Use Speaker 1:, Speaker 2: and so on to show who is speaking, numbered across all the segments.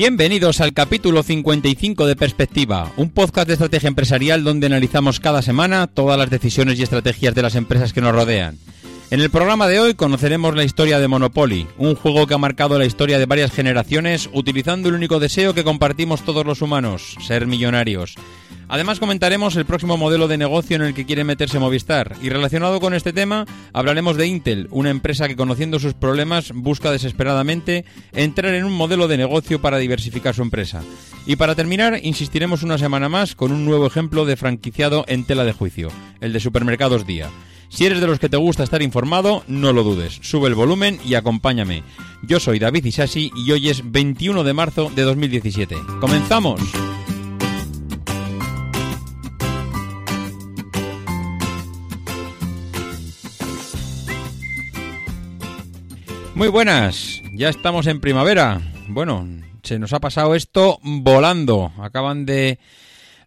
Speaker 1: Bienvenidos al capítulo 55 de Perspectiva, un podcast de estrategia empresarial donde analizamos cada semana todas las decisiones y estrategias de las empresas que nos rodean. En el programa de hoy conoceremos la historia de Monopoly, un juego que ha marcado la historia de varias generaciones utilizando el único deseo que compartimos todos los humanos, ser millonarios. Además comentaremos el próximo modelo de negocio en el que quiere meterse Movistar y relacionado con este tema hablaremos de Intel, una empresa que conociendo sus problemas busca desesperadamente entrar en un modelo de negocio para diversificar su empresa. Y para terminar insistiremos una semana más con un nuevo ejemplo de franquiciado en tela de juicio, el de Supermercados Día. Si eres de los que te gusta estar informado, no lo dudes, sube el volumen y acompáñame. Yo soy David Isasi y hoy es 21 de marzo de 2017. ¡Comenzamos! Muy buenas, ya estamos en primavera. Bueno, se nos ha pasado esto volando. Acaban de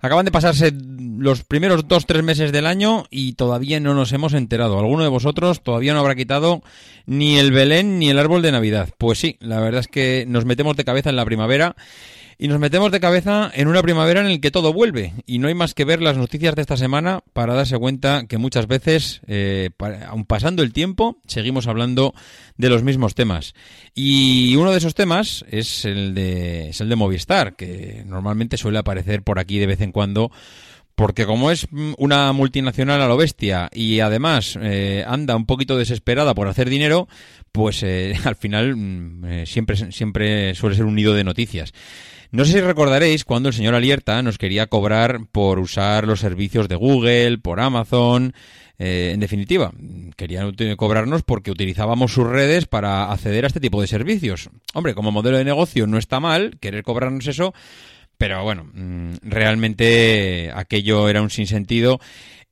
Speaker 1: acaban de pasarse los primeros dos tres meses del año y todavía no nos hemos enterado. Alguno de vosotros todavía no habrá quitado ni el Belén ni el árbol de Navidad. Pues sí, la verdad es que nos metemos de cabeza en la primavera. Y nos metemos de cabeza en una primavera en la que todo vuelve. Y no hay más que ver las noticias de esta semana para darse cuenta que muchas veces, eh, aun pasando el tiempo, seguimos hablando de los mismos temas. Y uno de esos temas es el de, es el de Movistar, que normalmente suele aparecer por aquí de vez en cuando. Porque como es mm, una multinacional a lo bestia y además eh, anda un poquito desesperada por hacer dinero, pues eh, al final mm, siempre, siempre suele ser un nido de noticias. No sé si recordaréis cuando el señor Alierta nos quería cobrar por usar los servicios de Google, por Amazon, eh, en definitiva, querían cobrarnos porque utilizábamos sus redes para acceder a este tipo de servicios. Hombre, como modelo de negocio no está mal querer cobrarnos eso, pero bueno, mm, realmente aquello era un sinsentido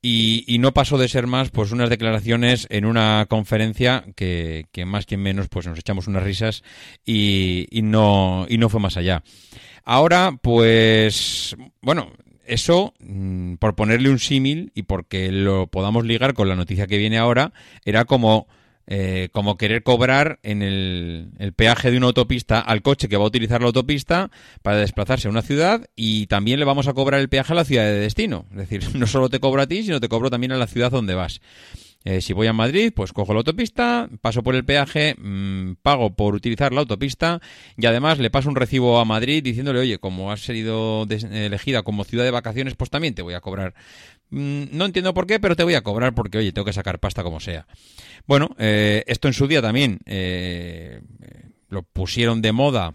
Speaker 1: y, y no pasó de ser más pues unas declaraciones en una conferencia que, más que menos pues nos echamos unas risas y, y no, y no fue más allá. Ahora, pues, bueno, eso, mm, por ponerle un símil y porque lo podamos ligar con la noticia que viene ahora, era como, eh, como querer cobrar en el, el peaje de una autopista al coche que va a utilizar la autopista para desplazarse a una ciudad y también le vamos a cobrar el peaje a la ciudad de destino. Es decir, no solo te cobro a ti, sino te cobro también a la ciudad donde vas. Eh, si voy a Madrid, pues cojo la autopista, paso por el peaje, mm, pago por utilizar la autopista y además le paso un recibo a Madrid diciéndole, oye, como has sido elegida como ciudad de vacaciones, pues también te voy a cobrar. Mm, no entiendo por qué, pero te voy a cobrar porque, oye, tengo que sacar pasta como sea. Bueno, eh, esto en su día también eh, lo pusieron de moda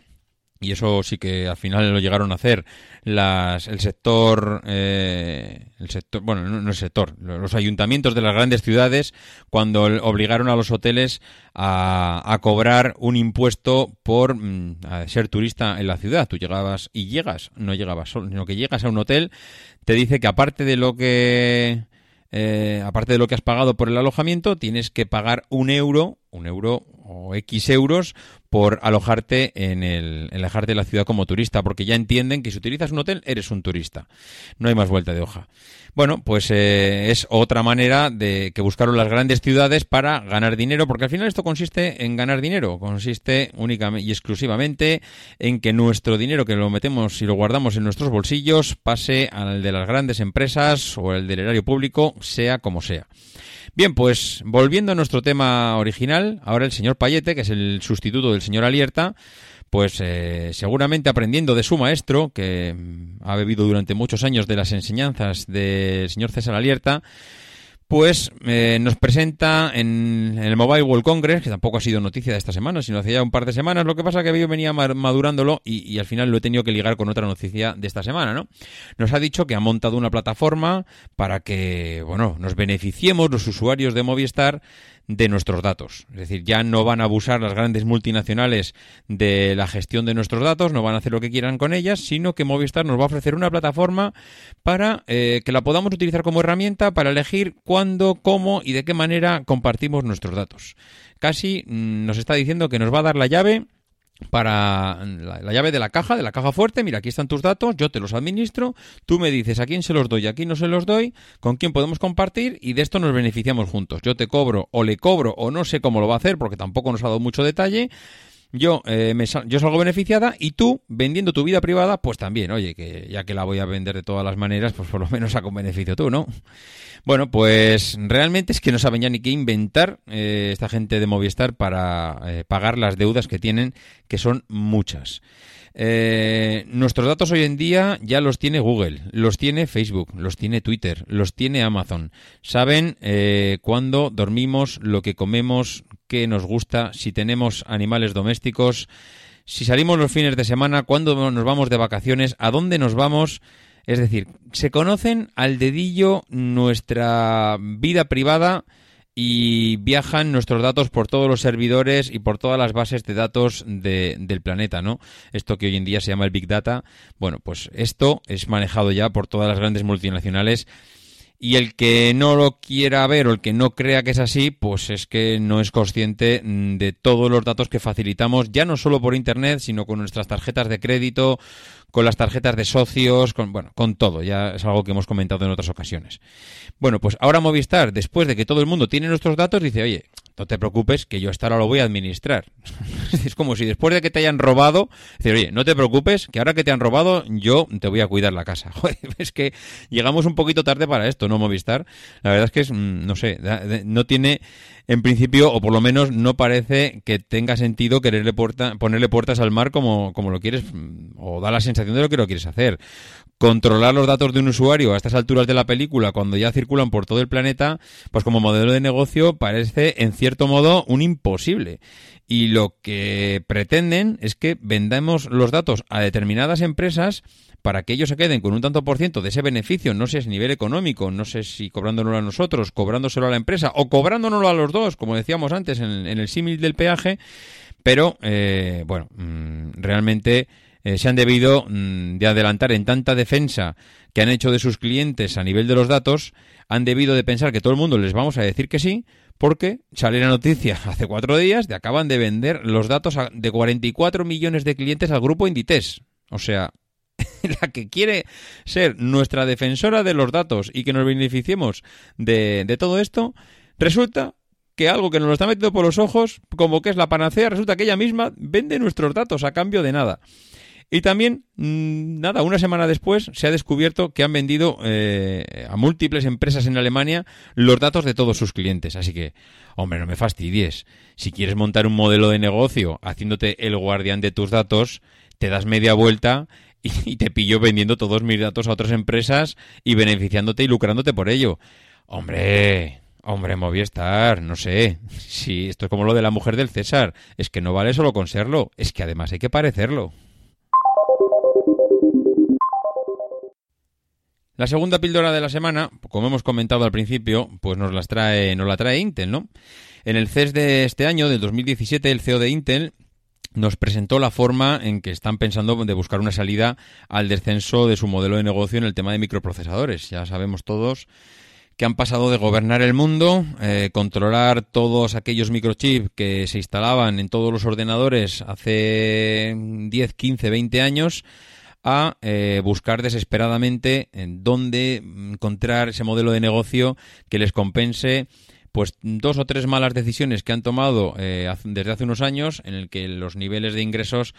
Speaker 1: y eso sí que al final lo llegaron a hacer. Las, el sector eh, el sector bueno no, el sector los ayuntamientos de las grandes ciudades cuando obligaron a los hoteles a, a cobrar un impuesto por mm, a ser turista en la ciudad. Tú llegabas y llegas no llegabas solo sino que llegas a un hotel te dice que aparte de lo que eh, aparte de lo que has pagado por el alojamiento, tienes que pagar un euro, un euro o X euros por alojarte en el en en la ciudad como turista, porque ya entienden que si utilizas un hotel eres un turista. No hay más vuelta de hoja. Bueno, pues eh, es otra manera de que buscaron las grandes ciudades para ganar dinero, porque al final esto consiste en ganar dinero, consiste únicamente y exclusivamente en que nuestro dinero que lo metemos y lo guardamos en nuestros bolsillos pase al de las grandes empresas o el del erario público, sea como sea. Bien, pues volviendo a nuestro tema original, ahora el señor Payete, que es el sustituto del señor Alierta, pues eh, seguramente aprendiendo de su maestro, que mm, ha bebido durante muchos años de las enseñanzas del señor César Alierta, pues eh, nos presenta en, en el Mobile World Congress, que tampoco ha sido noticia de esta semana, sino hace ya un par de semanas, lo que pasa que yo venía ma- madurándolo y, y al final lo he tenido que ligar con otra noticia de esta semana, ¿no? Nos ha dicho que ha montado una plataforma para que, bueno, nos beneficiemos los usuarios de Movistar de nuestros datos. Es decir, ya no van a abusar las grandes multinacionales de la gestión de nuestros datos, no van a hacer lo que quieran con ellas, sino que Movistar nos va a ofrecer una plataforma para eh, que la podamos utilizar como herramienta para elegir cuándo, cómo y de qué manera compartimos nuestros datos. Casi mm, nos está diciendo que nos va a dar la llave para la, la llave de la caja, de la caja fuerte, mira, aquí están tus datos, yo te los administro, tú me dices a quién se los doy, a quién no se los doy, con quién podemos compartir y de esto nos beneficiamos juntos. Yo te cobro o le cobro o no sé cómo lo va a hacer porque tampoco nos ha dado mucho detalle. Yo, eh, me yo salgo beneficiada y tú, vendiendo tu vida privada, pues también, oye, que ya que la voy a vender de todas las maneras, pues por lo menos saco un beneficio tú, ¿no? Bueno, pues realmente es que no saben ya ni qué inventar eh, esta gente de Movistar para eh, pagar las deudas que tienen, que son muchas. Eh, nuestros datos hoy en día ya los tiene Google, los tiene Facebook, los tiene Twitter, los tiene Amazon. Saben eh, cuándo dormimos, lo que comemos, qué nos gusta, si tenemos animales domésticos, si salimos los fines de semana, cuándo nos vamos de vacaciones, a dónde nos vamos. Es decir, se conocen al dedillo nuestra vida privada y viajan nuestros datos por todos los servidores y por todas las bases de datos de- del planeta, ¿no? Esto que hoy en día se llama el Big Data. Bueno, pues esto es manejado ya por todas las grandes multinacionales y el que no lo quiera ver o el que no crea que es así, pues es que no es consciente mm, de todos los datos que facilitamos, ya no solo por Internet, sino con nuestras tarjetas de crédito, con las tarjetas de socios, con, bueno, con todo. Ya es algo que hemos comentado en otras ocasiones. Bueno, pues ahora Movistar, después de que todo el mundo tiene nuestros datos, dice, oye, no te preocupes, que yo hasta ahora lo voy a administrar. es como si después de que te hayan robado, decir, oye, no te preocupes, que ahora que te han robado, yo te voy a cuidar la casa. Joder, es que llegamos un poquito tarde para esto, ¿no, Movistar? La verdad es que es, mm, no sé, no tiene, en principio, o por lo menos no parece que tenga sentido quererle ponerle puertas al mar como, como lo quieres, mm, o da la sensación de lo que lo quieres hacer. Controlar los datos de un usuario a estas alturas de la película, cuando ya circulan por todo el planeta, pues como modelo de negocio parece, en cierto modo, un imposible. Y lo que pretenden es que vendamos los datos a determinadas empresas para que ellos se queden con un tanto por ciento de ese beneficio, no sé si a nivel económico, no sé si cobrándonoslo a nosotros, cobrándoselo a la empresa o cobrándonoslo a los dos, como decíamos antes en, en el símil del peaje, pero eh, bueno, mm, realmente eh, se han debido mm, de adelantar en tanta defensa que han hecho de sus clientes a nivel de los datos, han debido de pensar que todo el mundo les vamos a decir que sí, porque sale la noticia hace cuatro días de acaban de vender los datos de 44 millones de clientes al grupo Inditex. O sea, la que quiere ser nuestra defensora de los datos y que nos beneficiemos de, de todo esto, resulta que algo que nos lo está metiendo por los ojos, como que es la panacea, resulta que ella misma vende nuestros datos a cambio de nada. Y también, mm, nada, una semana después se ha descubierto que han vendido eh, a múltiples empresas en Alemania los datos de todos sus clientes. Así que, hombre, no me fastidies. Si quieres montar un modelo de negocio haciéndote el guardián de tus datos, te das media vuelta y, te pillo vendiendo todos mis datos a otras empresas y beneficiándote y lucrándote por ello. Hombre, hombre, Movistar, no sé. Si esto es como lo de la mujer del César, es que no vale solo con serlo, es que además hay que parecerlo. La segunda píldora de la semana, como hemos comentado al principio, pues nos las trae, nos la trae Intel, ¿no? En el CES de este año, del 2017, el CEO de Intel nos presentó la forma en que están pensando de buscar una salida al descenso de su modelo de negocio en el tema de microprocesadores. Ya sabemos todos que han pasado de gobernar el mundo, eh, controlar todos aquellos microchips que se instalaban en todos los ordenadores hace 10, 15, 20 años, a eh, buscar desesperadamente en dónde encontrar ese modelo de negocio que les compense pues dos o tres malas decisiones que han tomado eh, desde hace unos años en el que los niveles de ingresos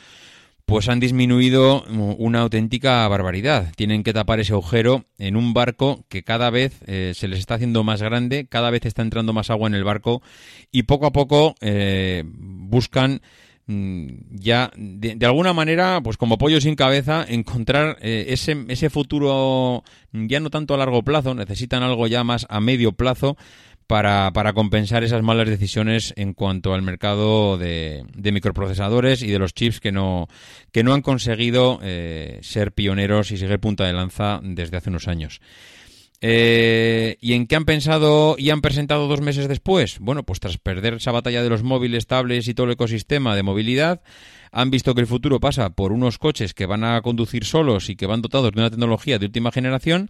Speaker 1: pues han disminuido una auténtica barbaridad. Tienen que tapar ese agujero en un barco que cada vez eh, se les está haciendo más grande, cada vez está entrando más agua en el barco y poco a poco eh, buscan ya de, de alguna manera, pues como pollo sin cabeza, encontrar eh, ese, ese futuro ya no tanto a largo plazo, necesitan algo ya más a medio plazo para, para compensar esas malas decisiones en cuanto al mercado de, de microprocesadores y de los chips que no, que no han conseguido eh, ser pioneros y seguir punta de lanza desde hace unos años. Eh, ¿Y en qué han pensado y han presentado dos meses después? Bueno, pues tras perder esa batalla de los móviles, tablets y todo el ecosistema de movilidad, han visto que el futuro pasa por unos coches que van a conducir solos y que van dotados de una tecnología de última generación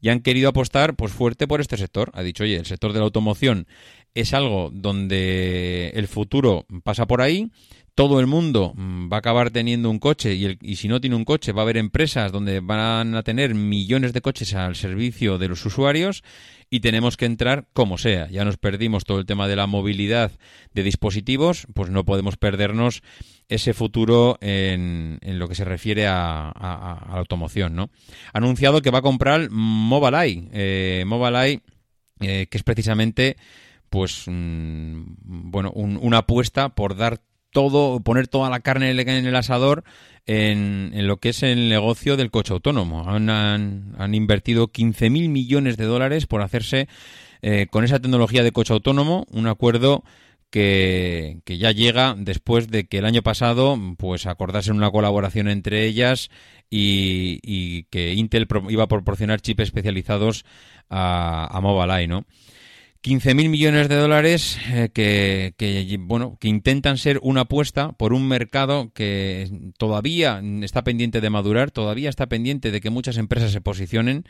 Speaker 1: y han querido apostar pues fuerte por este sector. Ha dicho, oye, el sector de la automoción es algo donde el futuro pasa por ahí. Todo el mundo mm, va a acabar teniendo un coche y, si no tiene un coche va a haber empresas donde van a tener millones de coches al servicio de los usuarios y tenemos que entrar como sea. Ya nos perdimos todo el tema de la movilidad de dispositivos, pues no podemos perdernos ese futuro en, en lo que se refiere a la automoción, ¿no? Ha anunciado que va a comprar Mobileye, eh, Mobileye, eh, que es precisamente, pues, mm, bueno, un- una apuesta por dar todo, poner toda la carne en el- asador en, en lo que es el negocio del coche autónomo. Han, han- han invertido 15.000 millones de dólares por hacerse eh, con esa tecnología de coche autónomo, un acuerdo que, que ya llega después de que el año pasado pues acordasen una colaboración entre ellas y, y que Intel iba a proporcionar chips especializados a, a Mobileye, ¿no? 15.000 millones de dólares eh, que, bueno, que intentan ser una apuesta por un mercado que todavía está pendiente de madurar, todavía está pendiente de que muchas empresas se posicionen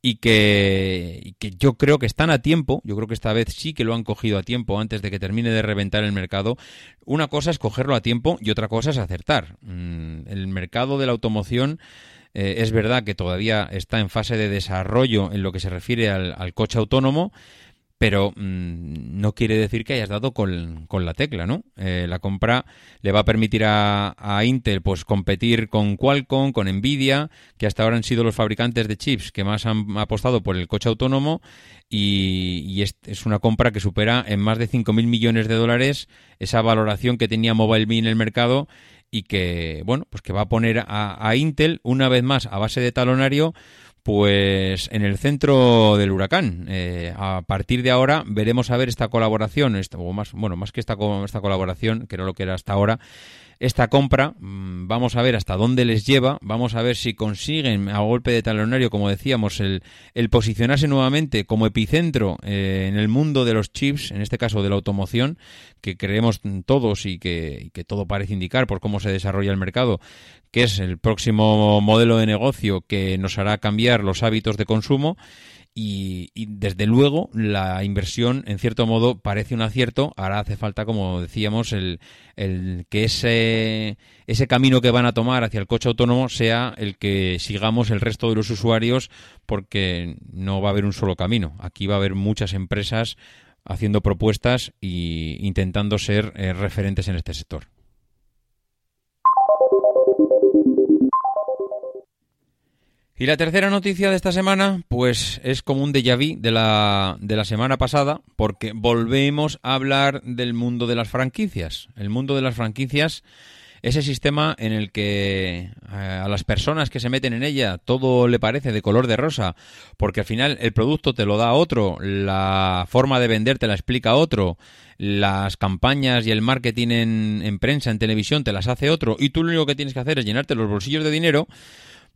Speaker 1: y que, yo creo que están a tiempo, yo creo que esta vez sí que lo han cogido a tiempo antes de que termine de reventar el mercado. Una cosa es cogerlo a tiempo y otra cosa es acertar. Mm, El mercado de la automoción eh, es verdad que todavía está en fase de desarrollo en lo que se refiere al coche autónomo, pero mm, no quiere decir que hayas dado con, con la tecla, ¿no? Eh, la compra le va a permitir a, a Intel pues competir con Qualcomm, con Nvidia, que hasta ahora han sido los fabricantes de chips que más han apostado por el coche autónomo y, es una compra que supera en más de 5.000 millones de dólares esa valoración que tenía MobileMe en el mercado y que, bueno, pues que va a poner a, a Intel una vez más a base de talonario pues en el centro del huracán. Eh, a partir de ahora veremos a ver esta colaboración, esta- o más, bueno, más que esta, esta colaboración, que era lo que era hasta ahora, esta compra, mm, vamos a ver hasta dónde les lleva, vamos a ver si consiguen a golpe de talonario, como decíamos, el, el posicionarse nuevamente como epicentro eh, en el mundo de los chips, en este caso de la automoción, que creemos todos y que, y que todo parece indicar por cómo se desarrolla el mercado, que es el próximo modelo de negocio que nos hará cambiar los hábitos de consumo. Y, desde luego la inversión en cierto modo parece un acierto. Ahora hace falta como decíamos el, el que ese ese camino que van a tomar hacia el coche autónomo sea el que sigamos el resto de los usuarios porque no va a haber un solo camino. Aquí va a haber muchas empresas haciendo propuestas y intentando ser eh, referentes en este sector Y la tercera noticia de esta semana, pues es como un déjà vu de la, de la semana pasada, porque volvemos a hablar del mundo de las franquicias. El mundo de las franquicias, ese sistema en el que eh, a las personas que se meten en ella todo le parece de color de rosa, porque al final el producto te lo da otro, la forma de vender te la explica otro, las campañas y el marketing en, en prensa, en televisión, te las hace otro, y tú lo único que tienes que hacer es llenarte los bolsillos de dinero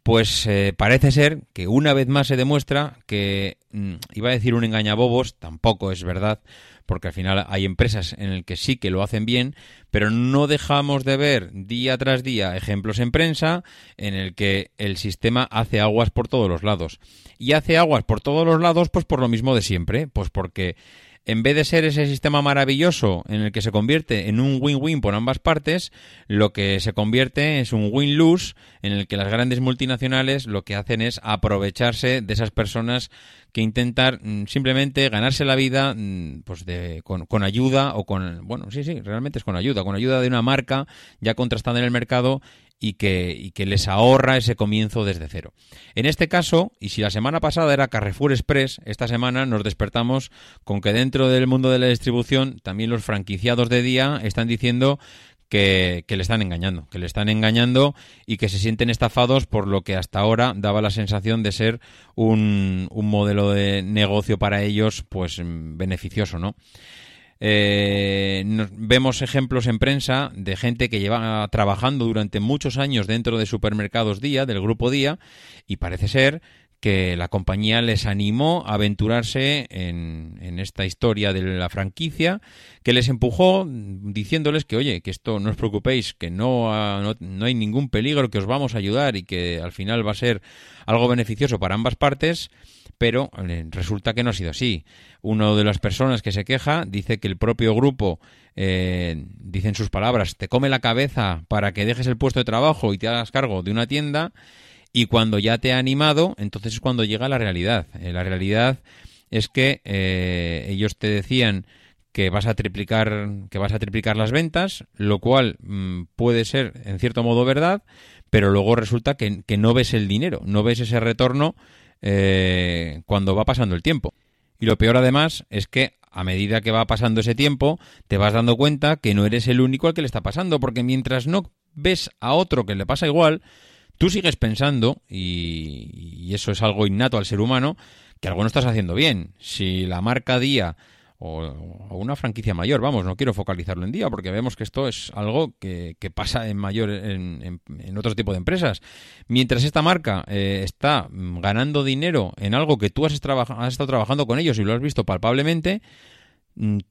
Speaker 1: pues eh, parece ser que una vez más se demuestra que, mm, iba a decir un engañabobos, tampoco es verdad, porque al final hay empresas en el que sí que lo hacen bien, pero no dejamos de ver día tras día ejemplos en prensa en el que el sistema hace aguas por todos los lados. Y hace aguas por todos los lados, pues por lo mismo de siempre, pues porque en vez de ser ese sistema maravilloso en el que se convierte en un win-win por ambas partes, lo que se convierte es un win-lose en el que las grandes multinacionales lo que hacen es aprovecharse de esas personas que intentan mm, simplemente ganarse la vida mm, pues de, con, con ayuda o con bueno sí sí realmente es con ayuda con ayuda de una marca ya contrastada en el mercado y que, les ahorra ese comienzo desde cero. En este caso, y si la semana pasada era Carrefour Express, esta semana nos despertamos con que dentro del mundo de la distribución también los franquiciados de día están diciendo que, que le están engañando, que le están engañando y que se sienten estafados por lo que hasta ahora daba la sensación de ser un, un modelo de negocio para ellos, pues beneficioso, ¿no? Eh, vemos ejemplos en prensa de gente que lleva trabajando durante muchos años dentro de supermercados Día, del grupo Día, y parece ser que la compañía les animó a aventurarse en, en esta historia de la franquicia, que les empujó diciéndoles que, oye, que esto no os preocupéis, que no, no, no hay ningún peligro, que os vamos a ayudar y que al final va a ser algo beneficioso para ambas partes, pero eh, resulta que no ha sido así. Uno de las personas que se queja dice que el propio grupo, eh, dice en sus palabras, te come la cabeza para que dejes el puesto de trabajo y te hagas cargo de una tienda, y cuando ya te ha animado, entonces es cuando llega la realidad. Eh, la realidad es que eh, ellos te decían que vas a triplicar que vas a triplicar las ventas, lo cual mm, puede ser en cierto modo verdad, pero luego resulta que, que no ves el dinero, no ves ese retorno eh, cuando va pasando el tiempo. Y lo peor además es que a medida que va pasando ese tiempo, te vas dando cuenta que no eres el único al que le está pasando, porque mientras no ves a otro que le pasa igual, tú sigues pensando, y, eso es algo innato al ser humano, que algo no estás haciendo bien. Si la marca Día o, una franquicia mayor, vamos, no quiero focalizarlo en Día, porque vemos que esto es algo que, pasa en mayor en, en- otro tipo de empresas. Mientras esta marca eh, está ganando dinero en algo que tú has, has estado trabajando con ellos y lo has visto palpablemente,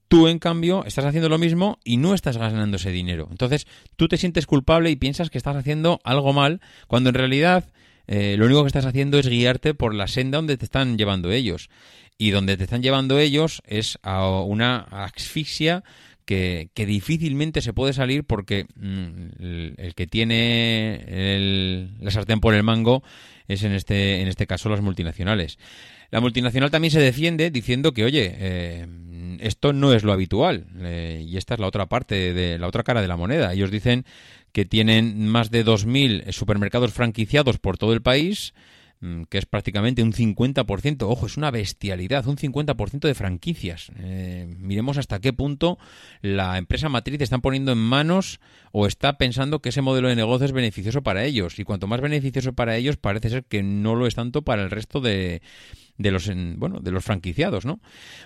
Speaker 1: Tú, en cambio, estás haciendo lo mismo y no estás ganando ese dinero. Entonces, tú te sientes culpable y piensas que estás haciendo algo mal, cuando en realidad eh, lo único que estás haciendo es guiarte por la senda donde te están llevando ellos. Y donde te están llevando ellos es a una asfixia que, que difícilmente se puede salir porque mm, el, el que tiene el- la sartén por el mango es en este, en este caso las multinacionales. La multinacional también se defiende diciendo que, oye, eh, esto no es lo habitual. eh, y esta es la otra parte, de la otra cara de la moneda. Ellos dicen que tienen más de 2.000 supermercados franquiciados por todo el país, que es prácticamente un 50%. Ojo, es una bestialidad, un 50% de franquicias. Eh, miremos hasta qué punto la empresa matriz están poniendo en manos o está pensando que ese modelo de negocio es beneficioso para ellos. Y cuanto más beneficioso para ellos, parece ser que no lo es tanto para el resto de, de los en- bueno de los franquiciados, ¿no?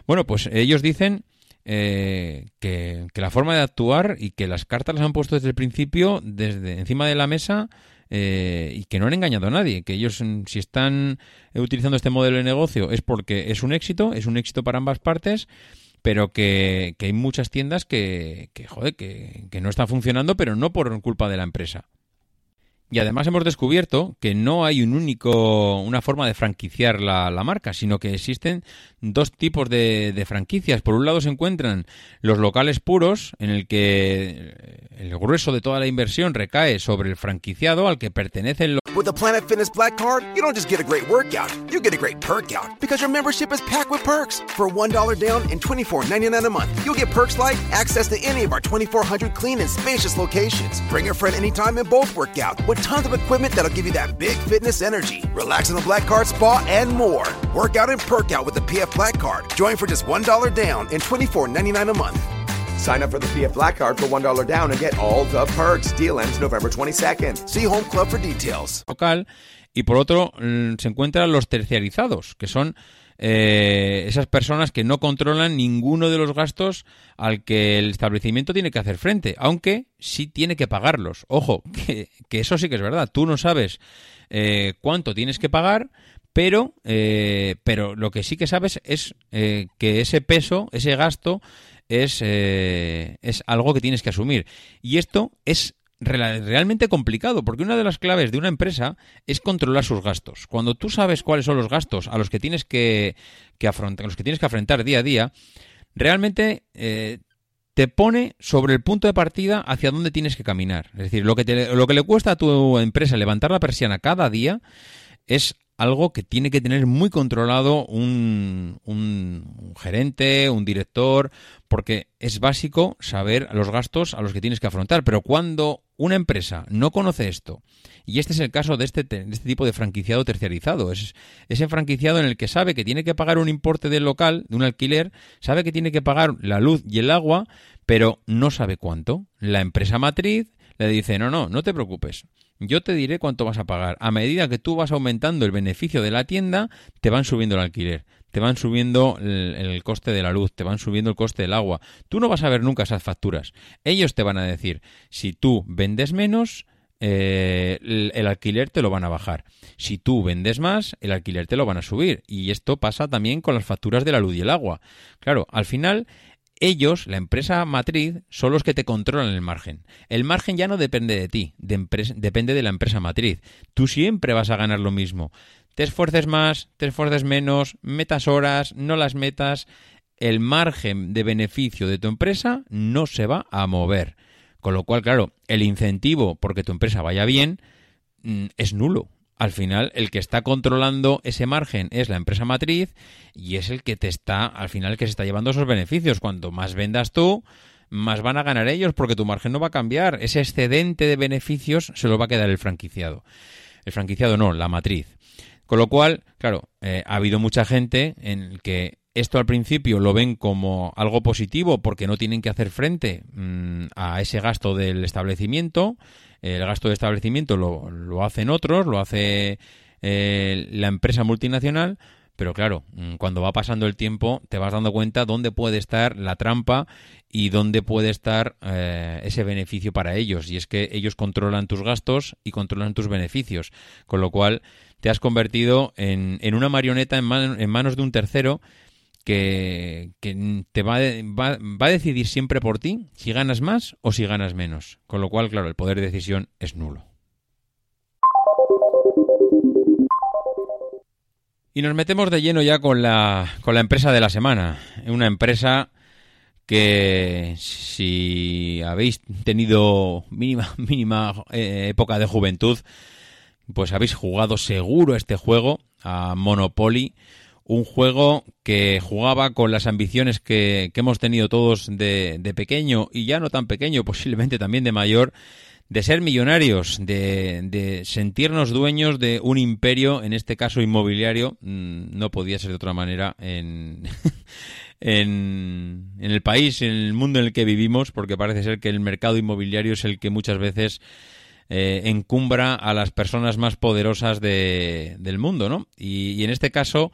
Speaker 1: Bueno, pues ellos dicen eh, que, que la forma de actuar y que las cartas las han puesto desde el principio, desde encima de la mesa, eh, y que no han engañado a nadie, que ellos mm, si están eh, utilizando este modelo de negocio es porque es un éxito, es un éxito para ambas partes, pero que, que hay muchas tiendas que, que, joder, que, que no están funcionando, pero no por culpa de la empresa. Y además hemos descubierto que no hay un único, una forma de franquiciar la, la marca, sino que existen dos tipos de, de franquicias. Por un lado se encuentran los locales puros, en el que el grueso de toda la inversión recae sobre el franquiciado al que pertenece el
Speaker 2: With the Planet Fitness Black Card, you don't just get a great workout, you get a great perk out because your membership is packed with perks. For $1 down and $24.99 a month, you'll get perks like access to any of our 2,400 clean and spacious locations. Bring a friend anytime and both work out with tons of equipment that'll give you that big fitness energy. Relax in the Black Card Spa and more. Work out and perk out with the PF Black Card. Join for just $1 down and $24.99 a month.
Speaker 3: Sign up for the PF Black Card for $1 down and get all the perks. Deal ends November 22nd.
Speaker 2: See Home Club for details.
Speaker 1: local y por otro mm, se encuentran los terciarizados, que son eh, esas personas que no controlan ninguno de los gastos al que el establecimiento tiene que hacer frente, aunque sí tiene que pagarlos. Ojo, que, eso sí que es verdad. Tú no sabes eh, cuánto tienes que pagar, pero, eh, pero lo que sí que sabes es eh, que ese peso, ese gasto, es, eh, es algo que tienes que asumir. Y esto es realmente complicado, porque una de las claves de una empresa es controlar sus gastos. Cuando tú sabes cuáles son los gastos a los que tienes que, que afrontar, los que tienes que afrontar día a día, realmente eh, te pone sobre el punto de partida hacia dónde tienes que caminar. Es decir, lo que, lo que le cuesta a tu empresa levantar la persiana cada día es algo que tiene que tener muy controlado un- un gerente, un director, porque es básico saber los gastos a los que tienes que afrontar. Pero cuando una empresa no conoce esto, y este es el caso de este, te- de este tipo de franquiciado terciarizado, es ese franquiciado en el que sabe que tiene que pagar un importe del local, de un alquiler, sabe que tiene que pagar la luz y el agua, pero no sabe cuánto. La empresa matriz le dice, no, no, no te preocupes. Yo te diré cuánto vas a pagar. A medida que tú vas aumentando el beneficio de la tienda, te van subiendo el alquiler, te van subiendo el, coste de la luz, te van subiendo el coste del agua. Tú no vas a ver nunca esas facturas. Ellos te van a decir, si tú vendes menos, eh, el, alquiler te lo van a bajar. Si tú vendes más, el alquiler te lo van a subir. Y esto pasa también con las facturas de la luz y el agua. Claro, al final ellos, la empresa matriz, son los que te controlan el margen. El margen ya no depende de ti, depende de la empresa matriz. Tú siempre vas a ganar lo mismo. Te esfuerces más, te esfuerces menos, metas horas, no las metas, el margen de beneficio de tu empresa no se va a mover. Con lo cual, claro, el incentivo porque tu empresa vaya bien mm, es nulo. Al final, el que está controlando ese margen es la empresa matriz y es el que te está, al final, que se está llevando esos beneficios. Cuanto más vendas tú, más van a ganar ellos porque tu margen no va a cambiar. Ese excedente de beneficios se lo va a quedar el franquiciado. El franquiciado no, la matriz. Con lo cual, claro, eh, ha habido mucha gente en que esto al principio lo ven como algo positivo porque no tienen que hacer frente mm, a ese gasto del establecimiento. El gasto de establecimiento lo, lo hacen otros, lo hace eh, la empresa multinacional, pero claro, mm, cuando va pasando el tiempo te vas dando cuenta dónde puede estar la trampa y dónde puede estar eh, ese beneficio para ellos. Y es que ellos controlan tus gastos y controlan tus beneficios. Con lo cual te has convertido en, en una marioneta en, en manos de un tercero que, que te va, va, va a decidir siempre por ti si ganas más o si ganas menos. Con lo cual, claro, el poder de decisión es nulo. Y nos metemos de lleno ya con la, con la empresa de la semana. Una empresa que si habéis tenido mínima, mínima eh, época de juventud, pues habéis jugado seguro este juego a Monopoly. Un juego que jugaba con las ambiciones que, que hemos tenido todos de, de pequeño y ya no tan pequeño, posiblemente también de mayor, de ser millonarios, de, de sentirnos dueños de un imperio, en este caso inmobiliario, mm, no podía ser de otra manera en, en, en el país, en el mundo en el que vivimos, porque parece ser que el mercado inmobiliario es el que muchas veces eh, encumbra a las personas más poderosas de- del mundo, ¿no? Y, y en este caso,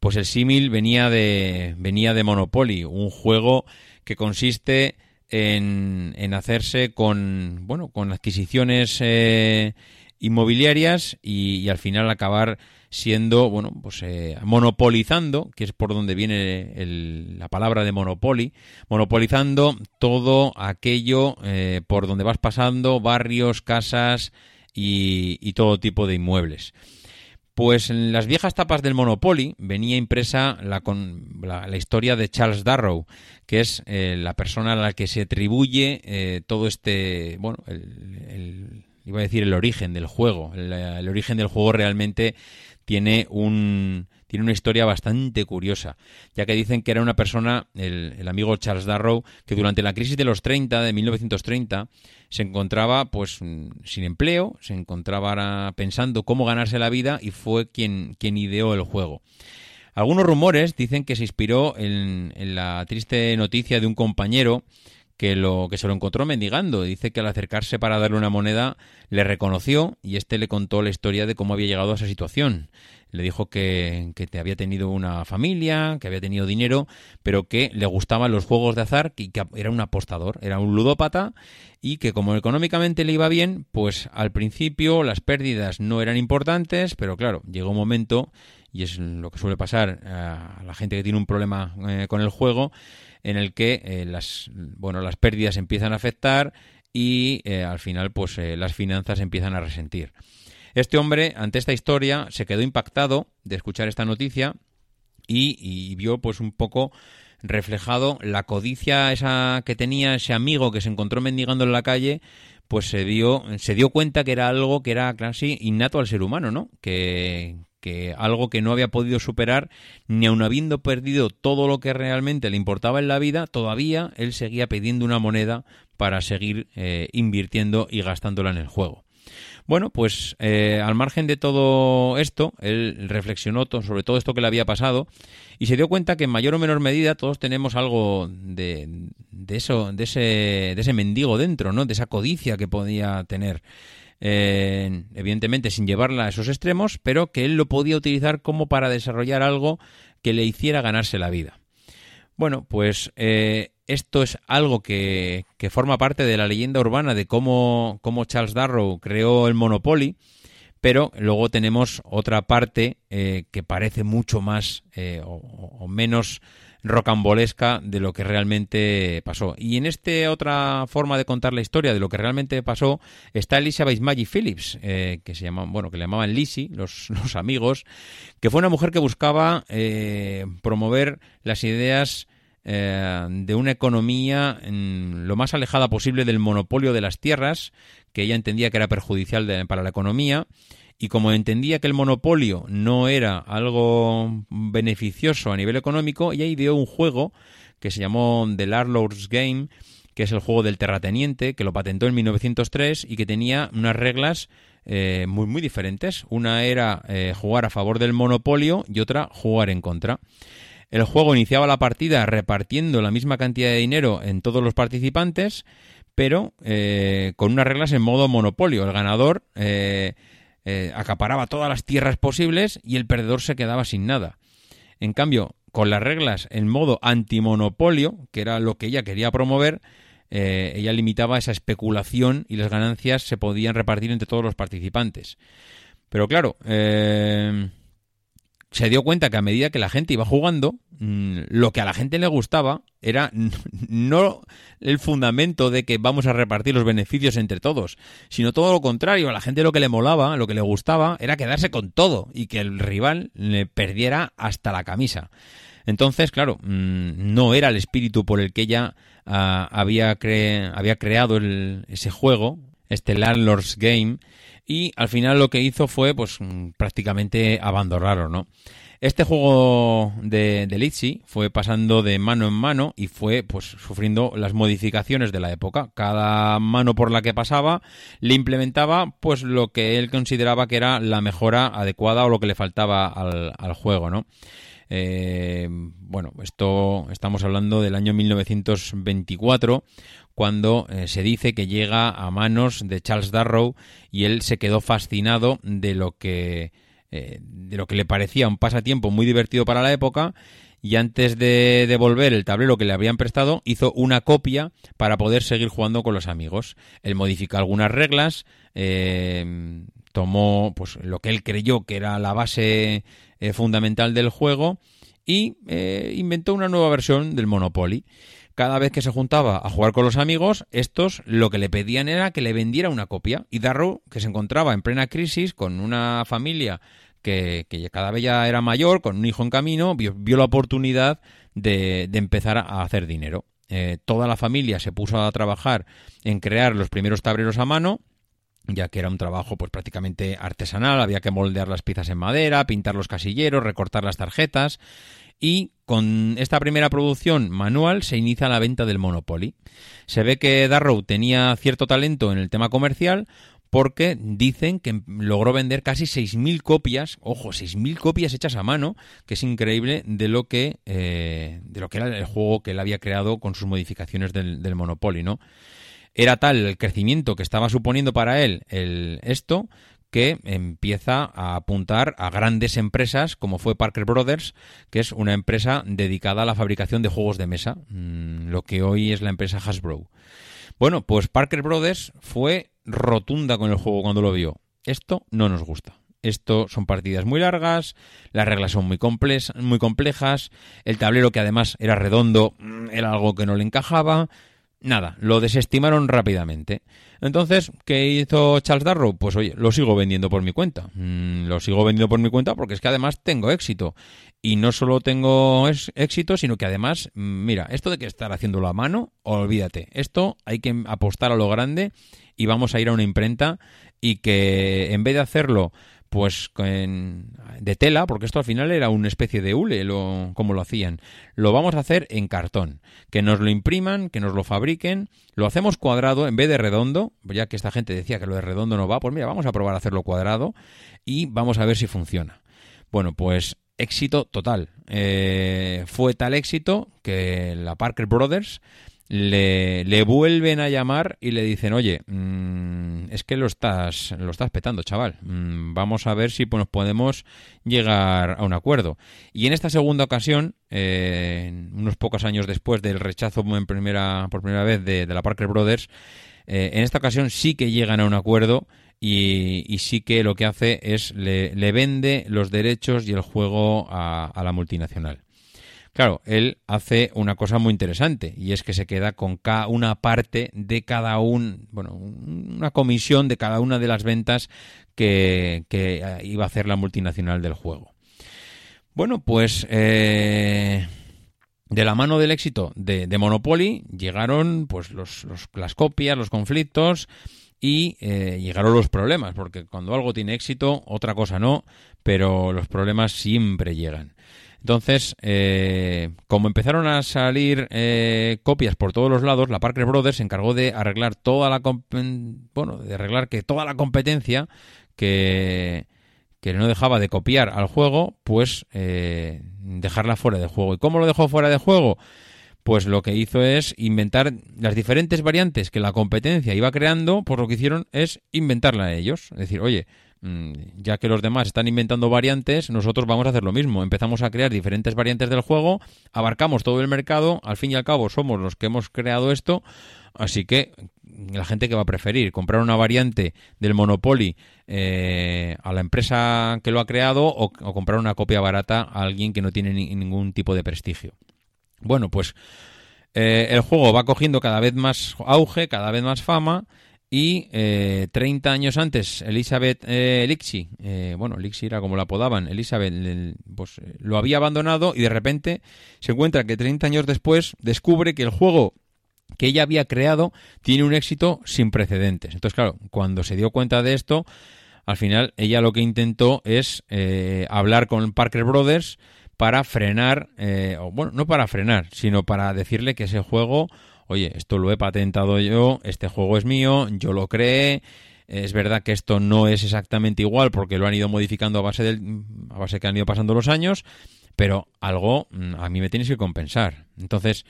Speaker 1: pues el símil venía de, venía de Monopoly, un juego que consiste en, en hacerse con, bueno, con adquisiciones eh, inmobiliarias y, al final acabar siendo, bueno, pues eh, monopolizando, que es por donde viene el- la palabra de monopoly, monopolizando todo aquello eh, por donde vas pasando, barrios, casas y, todo tipo de inmuebles. Pues en las viejas tapas del Monopoly venía impresa la, con, la, la historia de Charles Darrow, que es eh, la persona a la que se atribuye eh, todo este, bueno, el- iba a decir el origen del juego. El, origen del juego realmente tiene un tiene una historia bastante curiosa, ya que dicen que era una persona, el, amigo Charles Darrow, que durante la crisis de los 30, de 1930, se encontraba pues sin empleo, se encontraba pensando cómo ganarse la vida y fue quien, quien ideó el juego. Algunos rumores dicen que se inspiró en la triste noticia de un compañero que, lo, que se lo encontró mendigando. Dice que al acercarse para darle una moneda le reconoció y este le contó la historia de cómo había llegado a esa situación. Le dijo que, que te había tenido una familia, que había tenido dinero, pero que le gustaban los juegos de azar y que era un apostador, era un ludópata y que como económicamente le iba bien, pues al principio las pérdidas no eran importantes, pero claro, llegó un momento, y es lo que suele pasar a la gente que tiene un problema eh, con el juego, en el que eh, las, bueno, las pérdidas empiezan a afectar y eh, al final pues las finanzas empiezan a resentir. Este hombre, ante esta historia, se quedó impactado de escuchar esta noticia y, y vio pues un poco reflejado la codicia esa que tenía ese amigo que se encontró mendigando en la calle pues se dio se dio cuenta que era algo que era casi innato al ser humano no que que algo que no había podido superar ni aun habiendo perdido todo lo que realmente le importaba en la vida todavía él seguía pidiendo una moneda para seguir eh, invirtiendo y gastándola en el juego Bueno, pues eh, al margen de todo esto, él reflexionó sobre todo esto que le había pasado y se dio cuenta que en mayor o menor medida todos tenemos algo de, de eso, de ese, de ese mendigo dentro, ¿no? De esa codicia que podía tener. Evidentemente sin llevarla a esos extremos, pero que él lo podía utilizar como para desarrollar algo que le hiciera ganarse la vida. Bueno, pues eh, esto es algo que, que forma parte de la leyenda urbana de cómo, cómo Charles Darrow creó el Monopoly, pero luego tenemos otra parte eh, que parece mucho más eh, o menos rocambolesca de lo que realmente pasó. Y en esta otra forma de contar la historia de lo que realmente pasó está Elizabeth Maggie Phillips, eh, que se llama, bueno, que le llamaban Lizzie, los, los amigos, que fue una mujer que buscaba eh, promover las ideas eh, de una economía en lo más alejada posible del monopolio de las tierras, que ella entendía que era perjudicial para la economía, y como entendía que el monopolio no era algo beneficioso a nivel económico, ella ideó un juego que se llamó The Landlord's Game, que es el juego del terrateniente, que lo patentó en 1903 y que tenía unas reglas eh, muy, muy diferentes. Una era eh, jugar a favor del monopolio y otra jugar en contra. El juego iniciaba la partida repartiendo la misma cantidad de dinero en todos los participantes, pero eh, con unas reglas en modo monopolio. El ganador eh, eh, acaparaba todas las tierras posibles y el perdedor se quedaba sin nada. En cambio, con las reglas en modo antimonopolio, que era lo que ella quería promover, eh, ella limitaba esa especulación y las ganancias se podían repartir entre todos los participantes. Pero claro, eh, se dio cuenta que a medida que la gente iba jugando, mm, lo que a la gente le gustaba era no el fundamento de que vamos a repartir los beneficios entre todos, sino todo lo contrario. A la gente lo que le molaba, lo que le gustaba, era quedarse con todo y que el rival le perdiera hasta la camisa. Entonces, claro, mm, no era el espíritu por el que ella ah, había, cre- había creado el- ese juego, este Landlord's Game, y al final lo que hizo fue, pues, mm, prácticamente abandonarlo, ¿no? Este juego de, de Litzy fue pasando de mano en mano y fue pues sufriendo las modificaciones de la época. Cada mano por la que pasaba le implementaba pues lo que él consideraba que era la mejora adecuada o lo que le faltaba al, al juego, ¿no? Eh, bueno, esto estamos hablando del año 1924, cuando eh, se dice que llega a manos de Charles Darrow y él se quedó fascinado de lo que eh, de lo que le parecía un pasatiempo muy divertido para la época y antes de devolver el tablero que le habían prestado hizo una copia para poder seguir jugando con los amigos. Él modificó algunas reglas, eh, tomó pues lo que él creyó que era la base fundamental del juego y inventó una nueva versión del Monopoly. Cada vez que se juntaba a jugar con los amigos, estos lo que le pedían era que le vendiera una copia. Y Darrow, que se encontraba en plena crisis con una familia que, cada vez ya era mayor, con un hijo en camino, vio, vio la oportunidad de, de empezar a hacer dinero. Eh, toda la familia se puso a trabajar en crear los primeros tableros a mano, ya que era un trabajo pues prácticamente artesanal, había que moldear las piezas en madera, pintar los casilleros, recortar las tarjetas y con esta primera producción manual se inicia la venta del Monopoly. Se ve que Darrow tenía cierto talento en el tema comercial porque dicen que logró vender casi 6.000 copias, ojo, 6.000 copias hechas a mano, que es increíble de lo que, eh, de lo que era el juego que él había creado con sus modificaciones del, del Monopoly, ¿no? Era tal el crecimiento que estaba suponiendo para él el, esto que empieza a apuntar a grandes empresas como fue Parker Brothers, que es una empresa dedicada a la fabricación de juegos de mesa, mm, lo que hoy es la empresa Hasbro. Bueno, pues Parker Brothers fue rotunda con el juego cuando lo vio. Esto no nos gusta. Esto son partidas muy largas, las reglas son muy, complejas, muy complejas, el tablero que además era redondo mm, era algo que no le encajaba. Nada, lo desestimaron rápidamente. Entonces, ¿qué hizo Charles Darrow? Pues oye, lo sigo vendiendo por mi cuenta. Mm, lo sigo vendiendo por mi cuenta porque es que además tengo éxito. Y no solo tengo éxito, sino que además, mm, mira, esto de que estar haciéndolo a mano, olvídate. Esto hay que apostar a lo grande y vamos a ir a una imprenta y que en vez de hacerlo pues con- de tela, porque esto al final era una especie de hule, lo, como lo hacían. Lo vamos a hacer en cartón, que nos lo impriman, que nos lo fabriquen, lo hacemos cuadrado en vez de redondo, ya que esta gente decía que lo de redondo no va, pues mira, vamos a probar a hacerlo cuadrado y vamos a ver si funciona. Bueno, pues éxito total. Eh, fue tal éxito que la Parker Brothers le, le vuelven a llamar y le dicen, oye, mm, es que lo estás, lo estás petando, chaval. Mm, vamos a ver si pues, nos podemos llegar a un acuerdo. Y en esta segunda ocasión, eh, unos pocos años después del rechazo en primera, por primera vez de, la Parker Brothers, eh, en esta ocasión sí que llegan a un acuerdo y, sí que lo que hace es le, vende los derechos y el juego a la multinacional. Claro, él hace una cosa muy interesante y es que se queda con una parte de cada un, bueno, una comisión de cada una de las ventas que, eh, iba a hacer la multinacional del juego. Bueno, pues eh, de la mano del éxito de, Monopoly llegaron pues los- las copias, los conflictos y eh, llegaron los problemas, porque cuando algo tiene éxito, otra cosa no, pero los problemas siempre llegan. Entonces, eh, como empezaron a salir eh, copias por todos los lados, la Parker Brothers se encargó de arreglar toda la bueno, de arreglar que toda la competencia que que no dejaba de copiar al juego, pues eh, dejarla fuera de juego. ¿Y cómo lo dejó fuera de juego? Pues lo que hizo es inventar las diferentes variantes que la competencia iba creando, pues lo que hicieron es inventarla a ellos. Es decir, oye, ya que los demás están inventando variantes, nosotros vamos a hacer lo mismo. Empezamos a crear diferentes variantes del juego, abarcamos todo el mercado, al fin y al cabo somos los que hemos creado esto, así que la gente que va a preferir comprar una variante del Monopoly eh, a la empresa que lo ha creado o, o comprar una copia barata a alguien que no tiene ni- ningún tipo de prestigio. Bueno, pues eh, el juego va cogiendo cada vez más auge, cada vez más fama. Y eh, 30 años antes, Elizabeth eh, Lixi, eh, bueno, Lixi era como la apodaban, Elizabeth el- pues, eh, lo había abandonado y de repente se encuentra que 30 años después descubre que el juego que ella había creado tiene un éxito sin precedentes. Entonces, claro, cuando se dio cuenta de esto, al final ella lo que intentó es eh, hablar con Parker Brothers para frenar, eh, o bueno, no para frenar, sino para decirle que ese juego, oye, esto lo he patentado yo, este juego es mío, yo lo creé, es verdad que esto no es exactamente igual porque lo han ido modificando a base, del, a base que han ido pasando los años, pero algo mm, a mí me tienes que compensar. Entonces,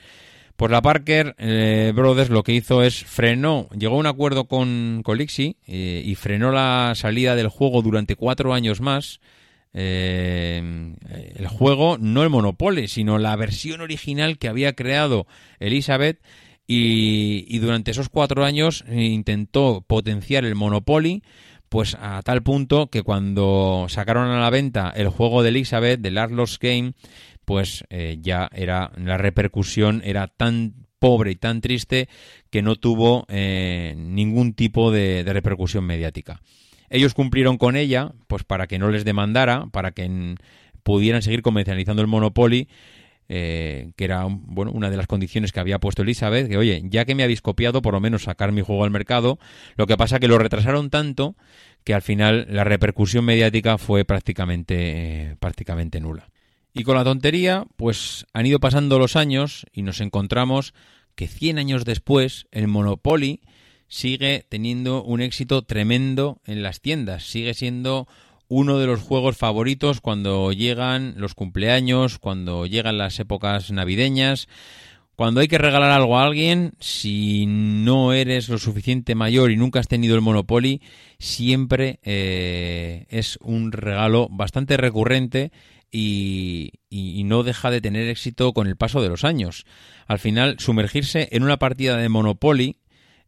Speaker 1: pues la Parker eh, Brothers lo que hizo es frenó, llegó a un acuerdo con, con Lixi eh, y frenó la salida del juego durante cuatro años más. Eh, el juego, no el Monopoly, sino la versión original que había creado Elizabeth y, durante esos cuatro años intentó potenciar el Monopoly pues a tal punto que cuando sacaron a la venta el juego de Elizabeth, de Last Lost Game, pues eh, ya era la repercusión era tan pobre y tan triste que no tuvo eh, ningún tipo de, de repercusión mediática. Ellos cumplieron con ella, pues para que no les demandara, para que pudieran seguir comercializando el Monopoly, eh, que era bueno una de las condiciones que había puesto Elizabeth, que oye, ya que me habéis copiado, por lo menos sacar mi juego al mercado. Lo que pasa que lo retrasaron tanto que al final la repercusión mediática fue prácticamente, eh, prácticamente nula. Y con la tontería, pues han ido pasando los años y nos encontramos que 100 años después el Monopoly sigue teniendo un éxito tremendo en las tiendas, sigue siendo uno de los juegos favoritos cuando llegan los cumpleaños, cuando llegan las épocas navideñas, cuando hay que regalar algo a alguien, si no eres lo suficiente mayor y nunca has tenido el Monopoly, siempre eh, es un regalo bastante recurrente y, y- no deja de tener éxito con el paso de los años. Al final, sumergirse en una partida de Monopoly,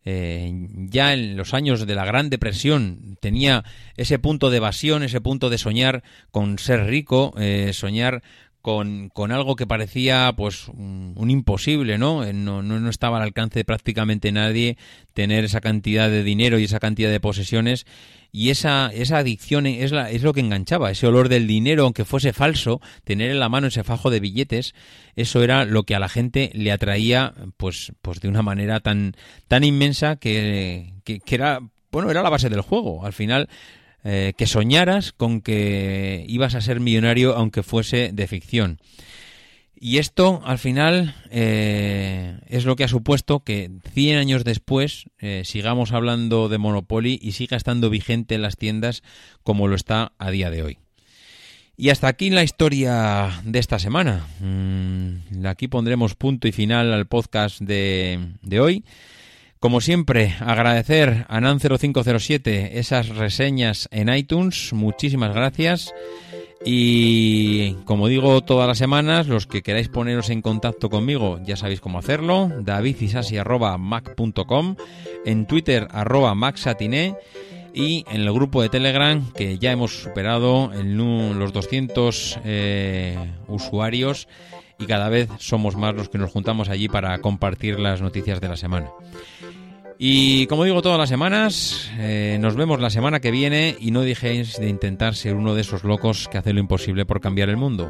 Speaker 1: eh, ya en los años de la Gran Depresión tenía ese punto de evasión, ese punto de soñar con ser rico, eh, soñar con, con algo que parecía pues un, un imposible, ¿no? Eh, ¿no? No no estaba al alcance de prácticamente nadie tener esa cantidad de dinero y esa cantidad de posesiones y esa, esa adicción es, la, es lo que enganchaba, ese olor del dinero, aunque fuese falso, tener en la mano ese fajo de billetes, eso era lo que a la gente le atraía pues, pues de una manera tan, tan inmensa que, que, que era, bueno, era la base del juego. Al final, eh, que soñaras con que ibas a ser millonario aunque fuese de ficción. Y esto, al final, eh, es lo que ha supuesto que 100 años después eh, sigamos hablando de Monopoly y siga estando vigente en las tiendas como lo está a día de hoy. Y hasta aquí la historia de esta semana. Mm, aquí pondremos punto y final al podcast de, de hoy. Como siempre, agradecer a Nan0507 esas reseñas en iTunes. Muchísimas gracias. Y como digo todas las semanas, los que queráis poneros en contacto conmigo ya sabéis cómo hacerlo. davidisasi.mac.com, en Twitter arroba maxatiné y en el grupo de Telegram que ya hemos superado el los 200 eh, usuarios y cada vez somos más los que nos juntamos allí para compartir las noticias de la semana. Y como digo todas las semanas, eh, nos vemos la semana que viene y no dejéis de intentar ser uno de esos locos que hace lo imposible por cambiar el mundo.